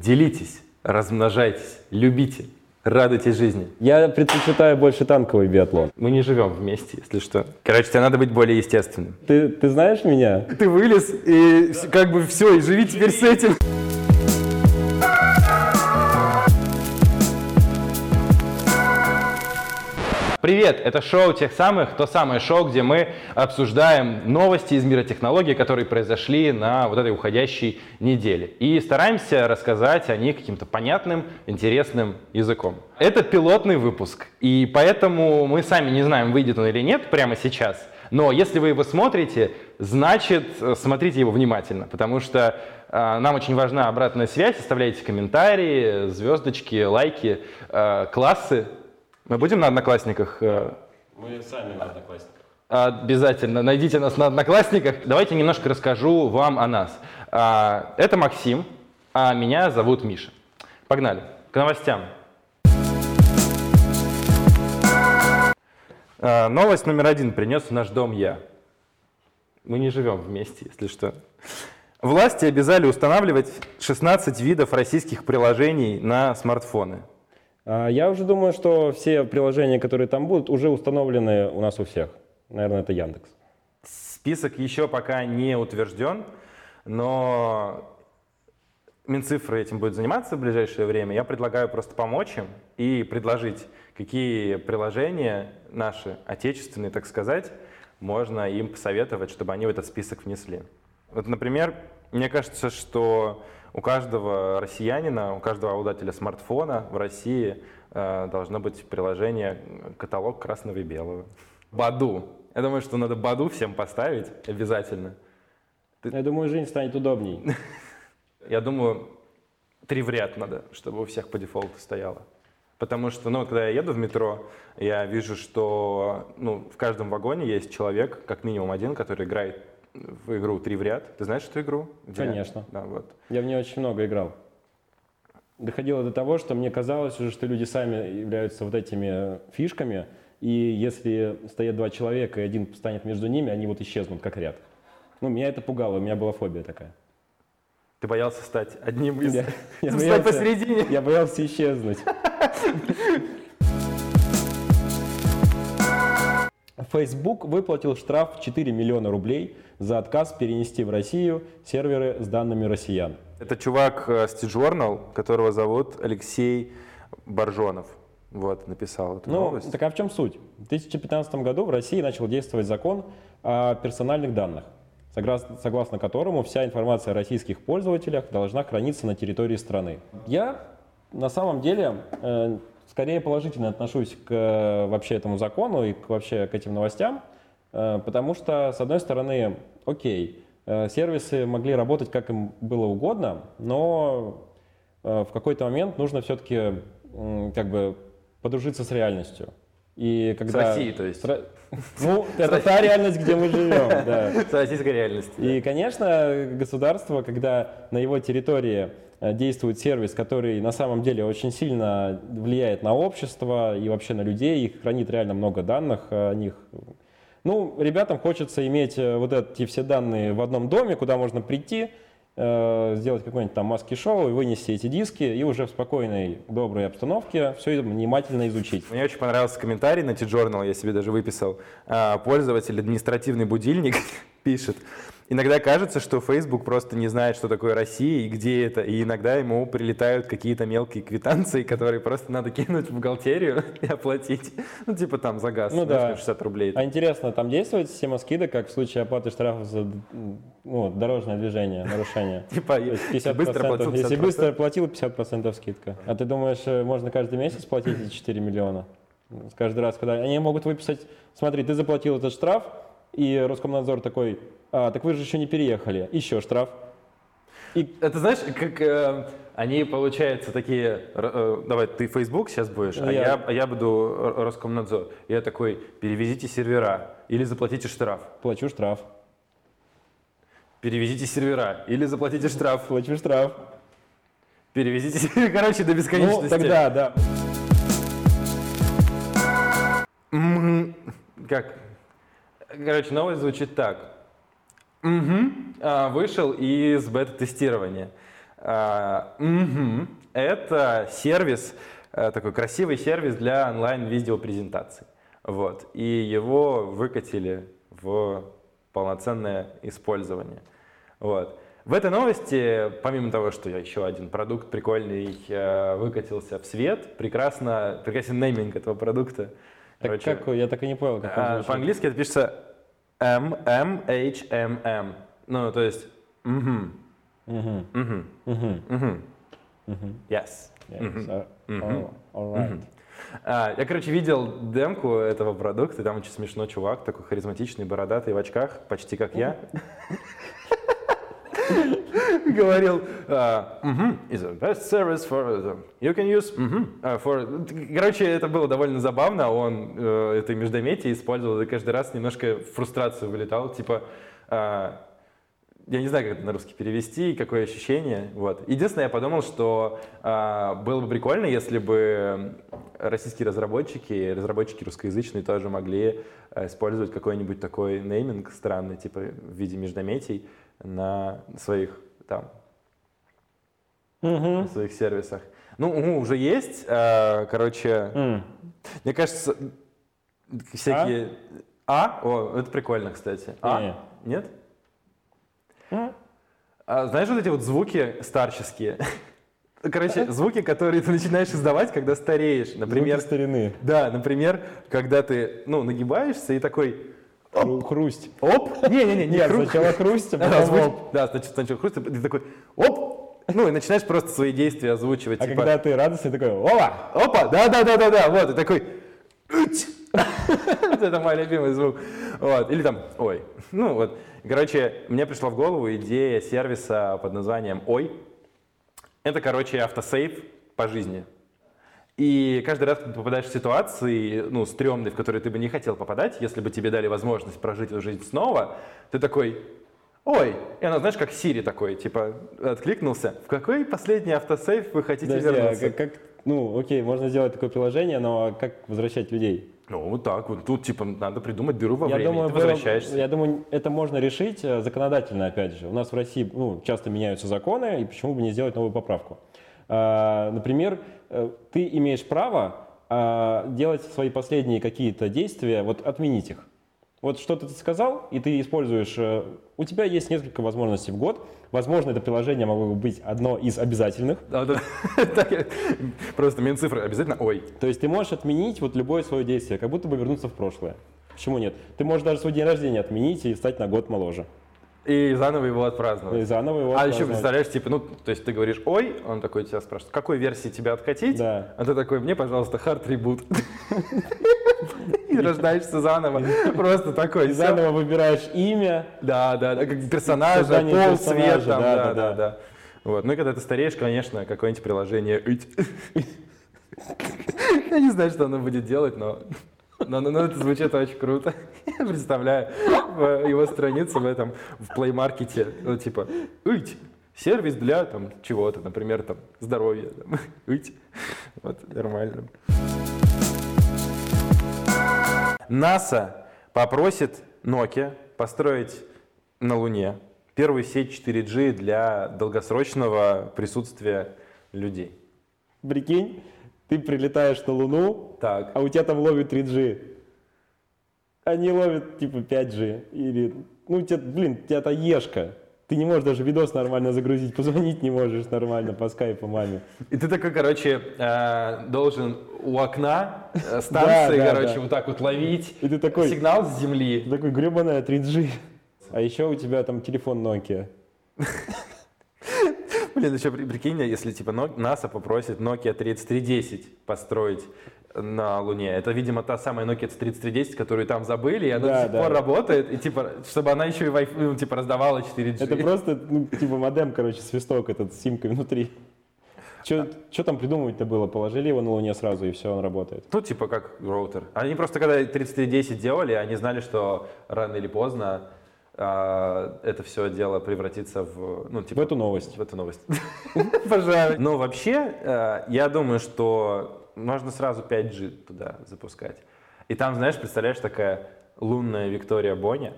Делитесь, размножайтесь, любите, радуйтесь жизни. Я предпочитаю больше танковый биатлон. Мы не живем вместе, если что. Короче, тебе надо быть более естественным. Ты, ты знаешь меня? Ты вылез, и как бы все, и живи теперь с этим. Привет, это шоу тех самых, то самое шоу, где мы обсуждаем новости из мира технологий, которые произошли на вот этой уходящей неделе. И стараемся рассказать о них каким-то понятным, интересным языком. Это пилотный выпуск, и поэтому мы сами не знаем, выйдет он или нет прямо сейчас. Но если вы его смотрите, значит, смотрите его внимательно, потому что э, нам очень важна обратная связь. Оставляйте комментарии, звездочки, лайки, э, классы. Мы будем на Одноклассниках? э, Мы сами на одноклассниках. Обязательно. Найдите нас на Одноклассниках. Давайте немножко расскажу вам о нас. А, Это Максим, а меня зовут Миша. Погнали. К новостям. А, Новость номер один принес в наш дом я. Мы не живем вместе, если что. Власти обязали устанавливать 16 видов российских приложений на смартфоны. А, Я уже думаю, что все приложения, которые там будут, уже установлены у нас у всех. Наверное, это Яндекс. Список еще пока не утвержден, но Минцифры этим будет заниматься в ближайшее время. Я предлагаю просто помочь им и предложить, какие приложения наши, отечественные, так сказать, можно им посоветовать, чтобы они в этот список внесли. Вот, например, мне кажется, что у каждого россиянина, у каждого обладателя смартфона в России э, должно быть приложение э, каталог красного и белого. Баду. Я думаю, что надо Баду всем поставить обязательно. Я думаю, жизнь станет удобней. Я думаю, три в ряд надо, чтобы у всех по дефолту стояло. Потому что, ну, когда я еду в метро, я вижу, что ну, в каждом вагоне есть человек, как минимум один, который играет в игру «Три в ряд». Ты знаешь эту игру? Где- Конечно. Да, вот. Я в нее очень много играл. Доходило до того, что мне казалось уже, что люди сами являются вот этими фишками, и если стоят два человека, и один станет между ними, они вот исчезнут как ряд. Ну, меня это пугало, у меня была фобия такая. Ты боялся стать одним из... Я- я боялся- посередине. Я боялся исчезнуть. Facebook выплатил штраф в 4 миллиона рублей за отказ перенести в Россию серверы с данными россиян. Это чувак э, с T-Journal, которого зовут Алексей Боржонов. Вот, написал эту Ну, новость. так а в чем суть? В 2015 году в России начал действовать закон о персональных данных, согласно, согласно которому вся информация о российских пользователях должна храниться на территории страны. Я на самом деле э, скорее положительно отношусь к э, вообще этому закону и к, вообще к этим новостям, э, потому что, с одной стороны, окей, э, сервисы могли работать как им было угодно, но в какой-то момент нужно все-таки как бы подружиться с реальностью. И когда... Россией, то есть. С Ну, это та реальность, где мы живем, да. С российской реальности. И, конечно, государство, когда на его территории действует сервис, который на самом деле очень сильно влияет на общество и вообще на людей, и хранит реально много данных о них. Ну, ребятам хочется иметь э, вот эти все данные в одном доме, куда можно прийти, э, сделать какое-нибудь там маски-шоу и вынести эти диски, и уже в спокойной, доброй обстановке все это внимательно изучить. Мне очень понравился комментарий на T-Journal, я себе даже выписал. А, Пользователь административный будильник пишет. Иногда кажется, что Facebook просто не знает, что такое Россия и где это, и иногда ему прилетают какие-то мелкие квитанции, которые просто надо кинуть в бухгалтерию и оплатить. Ну, типа там за газ, Ну да. на 60 рублей. А интересно, там действует система скидок, как в случае оплаты штрафов за ну, дорожное движение, нарушение? Типа, если быстро 50%, платил Если 50%. быстро платил, 50% скидка. А ты думаешь, э, можно каждый месяц платить эти 4 миллиона? Каждый раз, когда они могут выписать, смотри, ты заплатил этот штраф, и Роскомнадзор такой, а, так вы же еще не переехали, еще штраф. И Это знаешь, как э, они, получается, такие, э, давай, ты Facebook сейчас будешь, а Я. я, а я буду Роскомнадзор. Я такой, перевезите сервера или заплатите штраф. плачу штраф, Перевезите сервера или заплатите штраф. плачу штраф. Перевезите. Короче, до Ну, бесконечности. тогда, да. Как? Короче, новость звучит так. А, Вышел из бета-тестирования. Мгм. Это сервис, э, такой красивый сервис для онлайн-видеопрезентаций. Вот. И его выкатили в полноценное использование. Вот. В этой новости, помимо того, что еще один продукт прикольный э, выкатился в свет, прекрасно, прекрасен нейминг этого продукта. Так Короче, как, я так и не понял, как а, по-английски это пишется M M H M M. Ну, то есть, мгм, мгм, мгм. мгм. Yes. All right. А, я, короче, видел демку этого продукта, и там очень смешной чувак, такой харизматичный, бородатый, в очках, почти как я. Говорил, а, «Мгм, is the best service for the- you can use а, for...» Короче, это было довольно забавно, он э, это междометие использовал, и каждый раз немножко фрустрацию вылетал, типа, я не знаю, как это на русский перевести, какое ощущение. Вот. Единственное, я подумал, что а, было бы прикольно, если бы российские разработчики, разработчики русскоязычные тоже могли использовать какой-нибудь такой нейминг странный, типа в виде междометий на своих там Мгм. на своих сервисах. Ну, ну, уже есть, а, короче, М. мне кажется, всякие... А? О, это прикольно, кстати. А? Не. Нет? М. А знаешь вот эти вот звуки старческие? Короче, звуки, которые ты начинаешь издавать, когда стареешь. Например, Звуки старины. да, например, когда ты, ну, нагибаешься и такой, Хру- Хрусть. оп, не-не-не, не сначала хрусть, а потом оп. Да, значит, сначала хруст, и ты такой, оп, ну, и начинаешь просто свои действия озвучивать. А типа, когда ты радостный, такой, ова! Опа, да-да-да-да-да, вот, и такой... Это мой любимый звук. Вот. Или там, ой. Ну вот. Короче, мне пришла в голову идея сервиса под названием «Ой». Это, короче, автосейв по жизни. И каждый раз, когда ты попадаешь в ситуации, ну, стрёмные, в которые ты бы не хотел попадать, если бы тебе дали возможность прожить эту жизнь снова, ты такой, ой, и она, знаешь, как Сири такой, типа, откликнулся. В какой последний автосейв вы хотите Подожди, а вернуться? как, как- ну, окей, можно сделать такое приложение, но как возвращать людей? Ну, вот так вот. Тут, типа, надо придумать дыру во я времени. думаю, ты возвращаешься. я думаю, это можно решить э, законодательно, опять же. У нас в России ну, часто меняются законы, и почему бы не сделать новую поправку? А, Например, э, ты имеешь право а, делать свои последние какие-то действия, вот отменить их. Вот что-то ты сказал, и ты используешь... э, У тебя есть несколько возможностей в год. Возможно, это приложение могло бы быть одно из обязательных. Да, да. Просто Минцифры обязательно ой. То есть ты можешь отменить вот любое свое действие, как будто бы вернуться в прошлое. Почему нет? Ты можешь даже свой день рождения отменить и стать на год моложе. И заново его И отпраздновать. заново его А еще отпраздновать. представляешь, типа, ну, то есть ты говоришь ой, он такой тебя спрашивает, какой версии тебя откатить? Да. А ты такой, мне, пожалуйста, hard reboot. И рождаешься заново. Просто такой. И заново выбираешь имя. Да, да, да, как персонажа, пол, цвет, да, да, да. Вот. Ну и когда ты стареешь, конечно, какое-нибудь приложение. Я не знаю, что оно будет делать, но, но, но- но это звучит очень круто. Я представляю его страницу в этом, в Market, ну типа «Ыть». Сервис для там чего-то, например, там здоровья. там, «Ыть». Вот, нормально. НАСА попросит Nokia построить на Луне первую сеть 4G для долгосрочного присутствия людей. Прикинь, ты прилетаешь на Луну, Так. а у тебя там ловит 3G. Они ловят типа 5G. Или, ну, тебя, блин, у тебя ешка. Ты не можешь даже видос нормально загрузить, позвонить не можешь нормально по скайпу маме. И ты такой, короче, э, должен у окна э, станции, короче, вот так вот ловить И ты такой, сигнал с земли. ты такой гребаная 3G. А еще у тебя там телефон Nokia. Блин, еще при- прикинь, если типа НАСА попросит Nokia 3310 построить на Луне. Это, видимо, та самая Nokia 3310, которую там забыли, и она Да, до сих да. пор работает, и типа, чтобы она еще и Wi-Fi, ну, типа раздавала 4G. Это просто, ну, типа модем, короче, свисток этот с симкой внутри. Что там придумывать-то было? Положили его на Луне сразу, и все, он работает. Ну, типа как роутер. Они просто, когда 3310 делали, они знали, что рано или поздно а, это все дело превратится в, ну, типа, В эту новость. в эту новость. Пожалуй. Но вообще, э, я думаю, что можно сразу 5G туда запускать. И там, знаешь, представляешь, такая лунная Виктория Боня,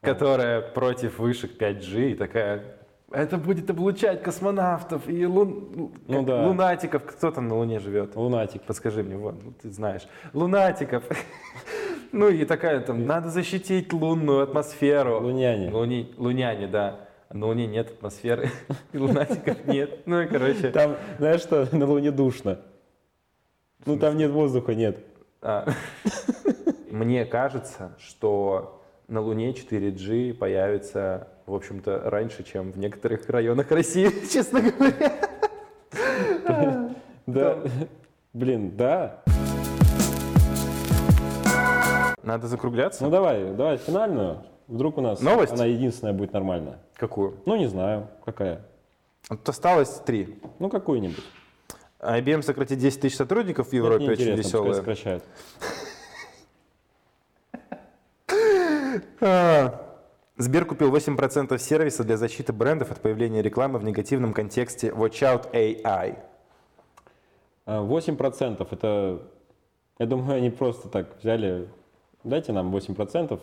которая против вышек 5G и такая, Это будет облучать космонавтов и лун... Ну да. лунатиков. Кто там на Луне живет? Лунатик. Подскажи мне, вот, ну, ты знаешь. Лунатиков. Ну и такая там, надо защитить лунную атмосферу. Луняне. Луни... Луняне, да. На Луне нет атмосферы, и лунатиков нет. Ну и короче. Там, знаешь что, на Луне душно. Ну там нет воздуха, нет. а, Мне кажется, что на Луне 4G появится, в общем-то, раньше, чем в некоторых районах России, честно говоря. Да. Блин, да. Надо закругляться? Ну давай, давай финальную. Вдруг у нас Новость? она единственная будет нормальная. Какую? Ну не знаю, какая. Вот осталось три. Ну какую-нибудь. IBM сократит 10 тысяч сотрудников в Европе, Это очень веселая. сокращают. А, Сбер купил 8% сервиса для защиты брендов от появления рекламы в негативном контексте Watch Out AI. А, 8% это, я думаю, они просто так взяли, дайте нам 8%.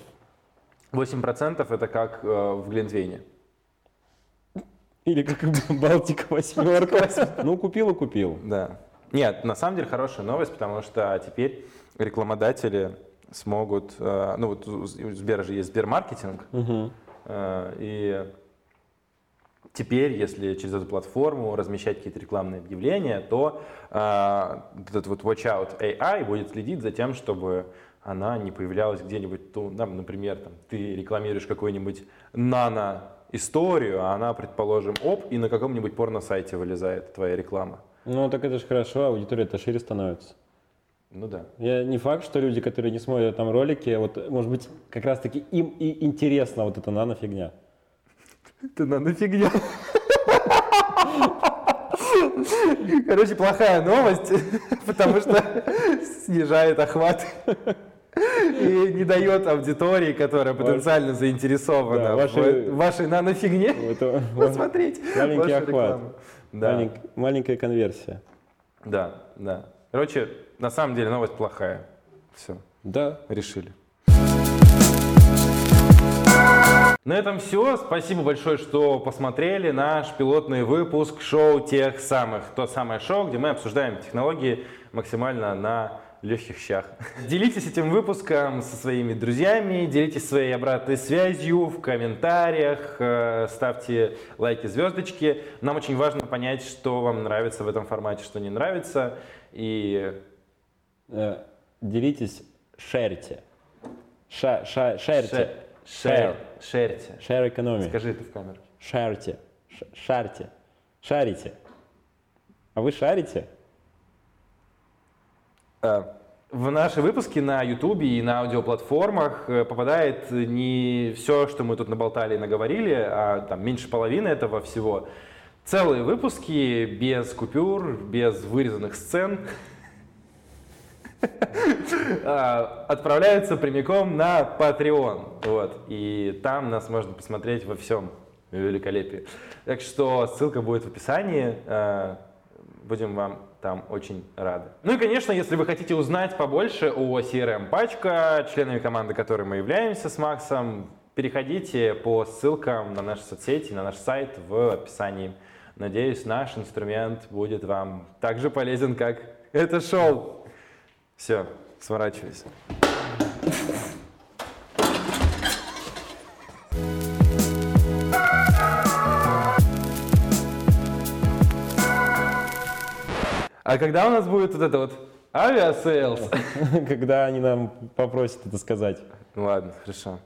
8% это как э, в Глинтвейне. Или как Балтика восьмерка. Ну, купил и купил. Да. Нет, на самом деле хорошая новость, потому что теперь рекламодатели смогут, э, ну вот у Сбера же есть Сбермаркетинг, Мгм. э, и теперь, если через эту платформу размещать какие-то рекламные объявления, то э, этот вот Watch Out AI будет следить за тем, чтобы она не появлялась где-нибудь, ну, там, например, там, ты рекламируешь какую-нибудь нано-историю, а она, предположим, оп, и на каком-нибудь порно-сайте вылезает твоя реклама. Ну, так это же хорошо, аудитория-то шире становится. Ну да. Я не факт, что люди, которые не смотрят там ролики, вот, может быть, как раз-таки им и интересна вот эта нано-фигня. Ты надо фигня. Короче, плохая новость, потому что снижает охват и не дает аудитории, которая потенциально заинтересована в вашей нанофигне, посмотреть маленький охват. маленькая конверсия. да, да. Короче, на самом деле новость плохая. Все, Да. решили. На этом все. Спасибо большое, что посмотрели наш пилотный выпуск шоу тех самых. То самое шоу, где мы обсуждаем технологии максимально на легких щах. Делитесь этим выпуском со своими друзьями, делитесь своей обратной связью в комментариях, э, ставьте лайки, звездочки. Нам очень важно понять, что вам нравится в этом формате, что не нравится. И Э, Делитесь, шерьте. Ша, ша, шерьте. шер, шерьте. Шер экономи. Скажи это в камеру. Шарьте. Шарьте. Шарите. А вы шарите? Э, В наши выпуски на YouTube и на аудиоплатформах э, попадает не все, что мы тут наболтали и наговорили, а там меньше половины этого всего. Целые выпуски без купюр, без вырезанных сцен а, отправляются прямиком на Patreon. Вот. И там нас можно посмотреть во всем великолепии. Так что ссылка будет в описании. Будем вам там очень рады. Ну и, конечно, если вы хотите узнать побольше о CRM Пачка, членами команды которой мы являемся с Максом, переходите по ссылкам на наши соцсети, на наш сайт в описании. Надеюсь, наш инструмент будет вам так же полезен, как это шоу. Все, сворачивайся. А когда у нас будет вот это вот Aviasales? Когда они нам попросят это сказать. Ладно, хорошо.